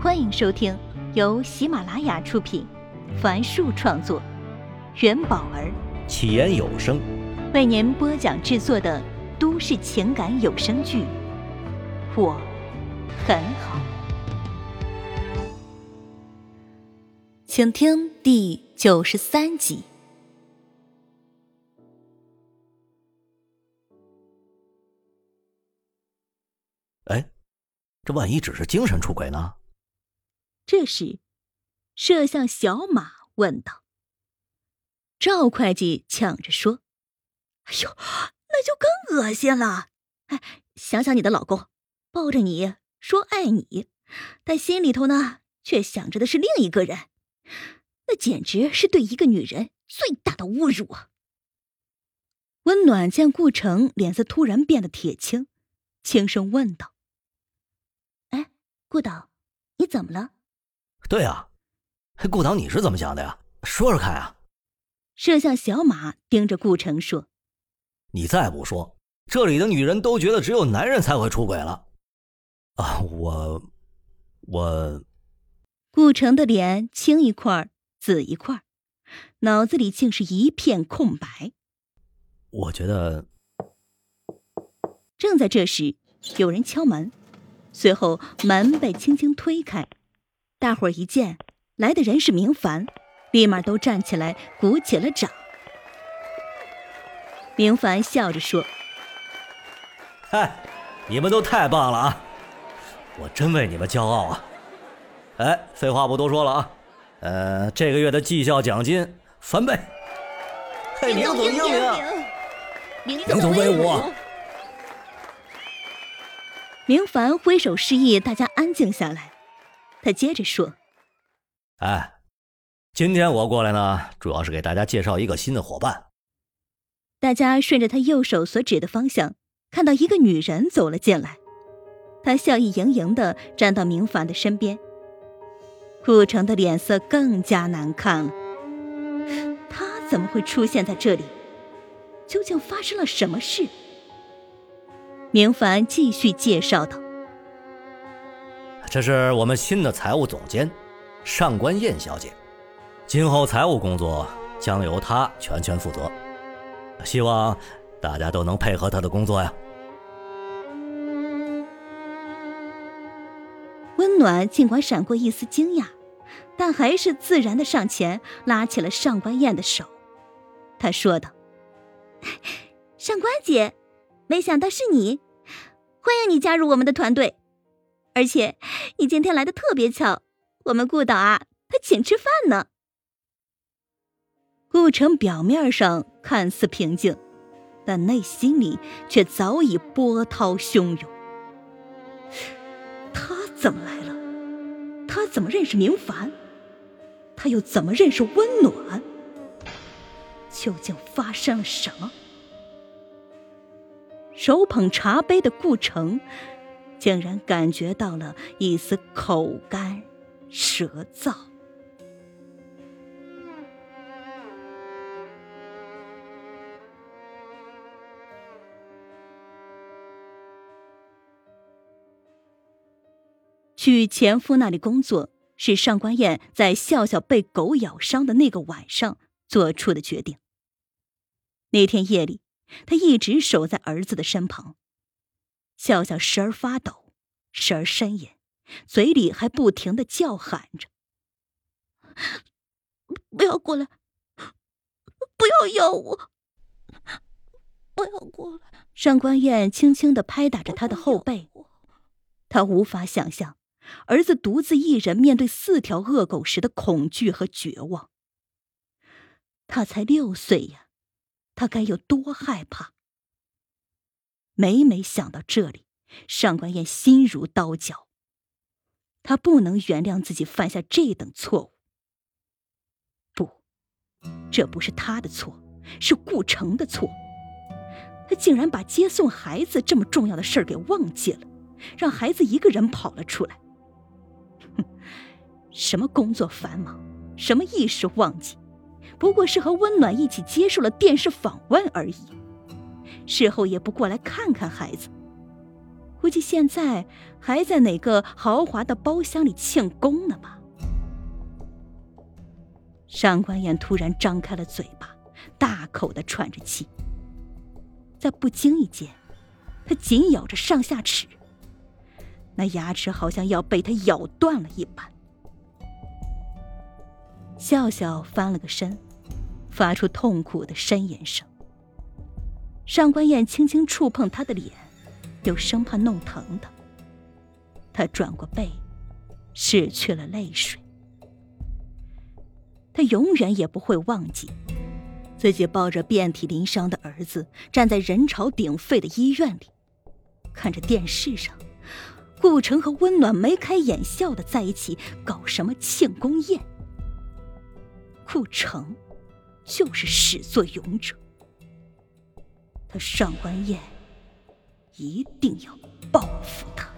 欢迎收听由喜马拉雅出品，凡树创作，元宝儿起言有声为您播讲制作的都市情感有声剧《我很好》，请听第九十三集。哎，这万一只是精神出轨呢？这时，摄像小马问道：“赵会计抢着说：‘哎呦，那就更恶心了！哎，想想你的老公，抱着你说爱你，但心里头呢，却想着的是另一个人，那简直是对一个女人最大的侮辱啊！’”温暖见顾城脸色突然变得铁青，轻声问道：“哎，顾导，你怎么了？”对呀，顾导，你是怎么想的呀？说说看啊！摄像小马盯着顾城说：“你再不说，这里的女人都觉得只有男人才会出轨了。”啊，我，我……顾城的脸青一块紫一块，脑子里竟是一片空白。我觉得……正在这时，有人敲门，随后门被轻轻推开。大伙儿一见来的人是明凡，立马都站起来鼓起了掌。明凡笑着说：“嗨，你们都太棒了啊！我真为你们骄傲啊！哎，废话不多说了啊，呃，这个月的绩效奖金翻倍。嘿，明总英明，明总威武！明凡挥手示意大家安静下来。他接着说：“哎，今天我过来呢，主要是给大家介绍一个新的伙伴。”大家顺着他右手所指的方向，看到一个女人走了进来。她笑意盈盈的站到明凡的身边。顾城的脸色更加难看了。他怎么会出现在这里？究竟发生了什么事？明凡继续介绍道。这是我们新的财务总监，上官燕小姐。今后财务工作将由她全权负责，希望大家都能配合她的工作呀。温暖尽管闪过一丝惊讶，但还是自然的上前拉起了上官燕的手。他说道：“上官姐，没想到是你，欢迎你加入我们的团队。”而且，你今天来的特别巧，我们顾导啊，他请吃饭呢。顾城表面上看似平静，但内心里却早已波涛汹涌。他怎么来了？他怎么认识明凡？他又怎么认识温暖？究竟发生了什么？手捧茶杯的顾城。竟然感觉到了一丝口干舌燥。去前夫那里工作，是上官燕在笑笑被狗咬伤的那个晚上做出的决定。那天夜里，他一直守在儿子的身旁。笑笑时而发抖，时而呻吟，嘴里还不停的叫喊着：“不要过来，不要咬我，不要过来。”上官燕轻轻的拍打着他的后背，他无法想象儿子独自一人面对四条恶狗时的恐惧和绝望。他才六岁呀，他该有多害怕？每每想到这里，上官燕心如刀绞。他不能原谅自己犯下这等错误。不，这不是他的错，是顾城的错。他竟然把接送孩子这么重要的事儿给忘记了，让孩子一个人跑了出来。哼，什么工作繁忙，什么一时忘记，不过是和温暖一起接受了电视访问而已。事后也不过来看看孩子，估计现在还在哪个豪华的包厢里庆功呢吧。上官燕突然张开了嘴巴，大口的喘着气。在不经意间，他紧咬着上下齿，那牙齿好像要被他咬断了一般。笑笑翻了个身，发出痛苦的呻吟声。上官燕轻轻触碰他的脸，又生怕弄疼他。他转过背，拭去了泪水。他永远也不会忘记，自己抱着遍体鳞伤的儿子，站在人潮鼎沸的医院里，看着电视上，顾城和温暖眉开眼笑的在一起搞什么庆功宴。顾城就是始作俑者，他上官燕一定要报复他。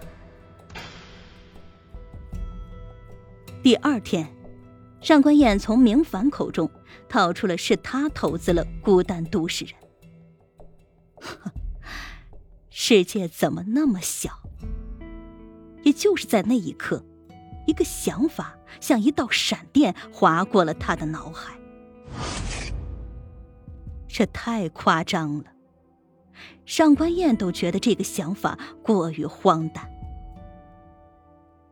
第二天。上官燕从明凡口中套出了是他投资了孤单都市人。世界怎么那么小？也就是在那一刻，一个想法像一道闪电划过了他的脑海。这太夸张了，上官燕都觉得这个想法过于荒诞。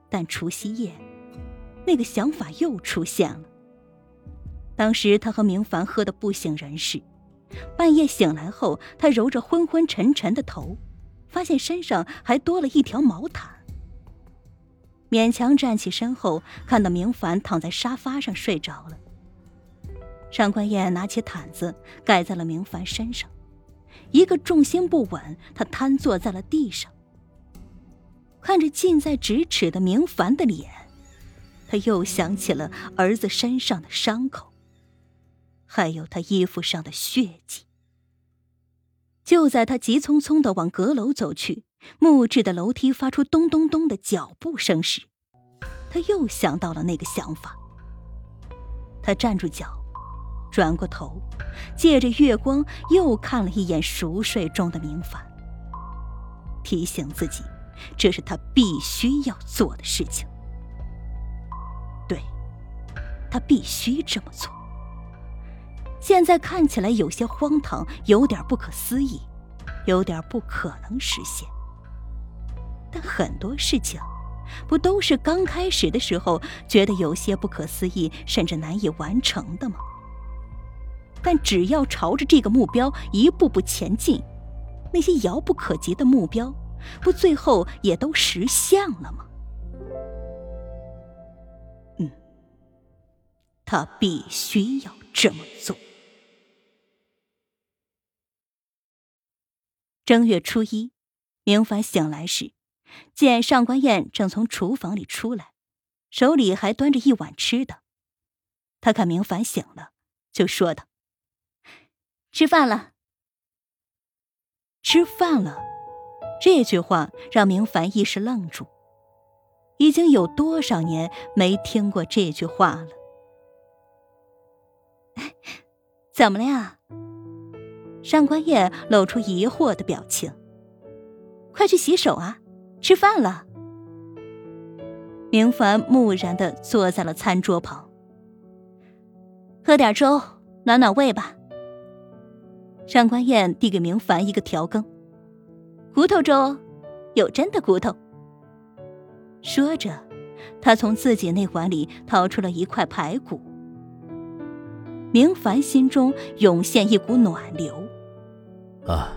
但除夕夜。那个想法又出现了。当时他和明凡喝得不省人事，半夜醒来后，他揉着昏昏沉沉的头，发现身上还多了一条毛毯。勉强站起身后，看到明凡躺在沙发上睡着了。上官燕拿起毯子盖在了明凡身上，一个重心不稳，他瘫坐在了地上，看着近在咫尺的明凡的脸。他又想起了儿子身上的伤口，还有他衣服上的血迹。就在他急匆匆的往阁楼走去，木质的楼梯发出咚咚咚的脚步声时，他又想到了那个想法。他站住脚，转过头，借着月光又看了一眼熟睡中的明凡，提醒自己，这是他必须要做的事情。对，他必须这么做。现在看起来有些荒唐，有点不可思议，有点不可能实现。但很多事情，不都是刚开始的时候觉得有些不可思议，甚至难以完成的吗？但只要朝着这个目标一步步前进，那些遥不可及的目标，不最后也都实现了吗？嗯他必须要这么做。正月初一，明凡醒来时，见上官燕正从厨房里出来，手里还端着一碗吃的。他看明凡醒了，就说道：“吃饭了。”吃饭了，这句话让明凡一时愣住。已经有多少年没听过这句话了？怎么了呀？上官燕露出疑惑的表情。快去洗手啊！吃饭了。明凡木然的坐在了餐桌旁，喝点粥暖暖胃吧。上官燕递给明凡一个调羹，骨头粥，有真的骨头。说着，他从自己那碗里掏出了一块排骨。明凡心中涌现一股暖流。啊，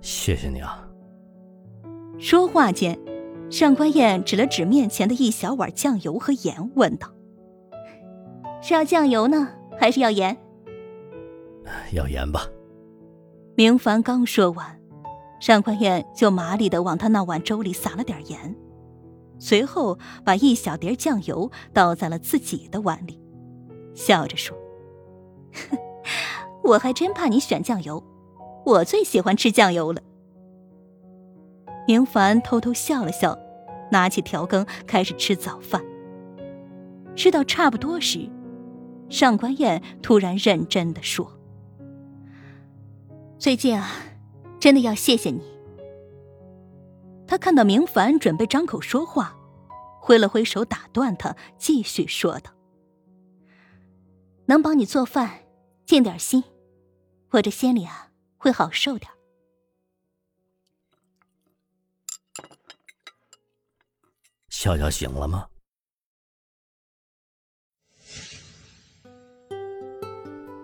谢谢你啊！说话间，上官燕指了指面前的一小碗酱油和盐，问道：“是要酱油呢，还是要盐？”“要盐吧。”明凡刚说完，上官燕就麻利的往他那碗粥里撒了点盐，随后把一小碟酱油倒在了自己的碗里，笑着说。我还真怕你选酱油，我最喜欢吃酱油了。明凡偷偷笑了笑，拿起调羹开始吃早饭。吃到差不多时，上官燕突然认真的说：“最近啊，真的要谢谢你。”他看到明凡准备张口说话，挥了挥手打断他，继续说道：“能帮你做饭，尽点心，我这心里啊会好受点。”笑笑醒了吗？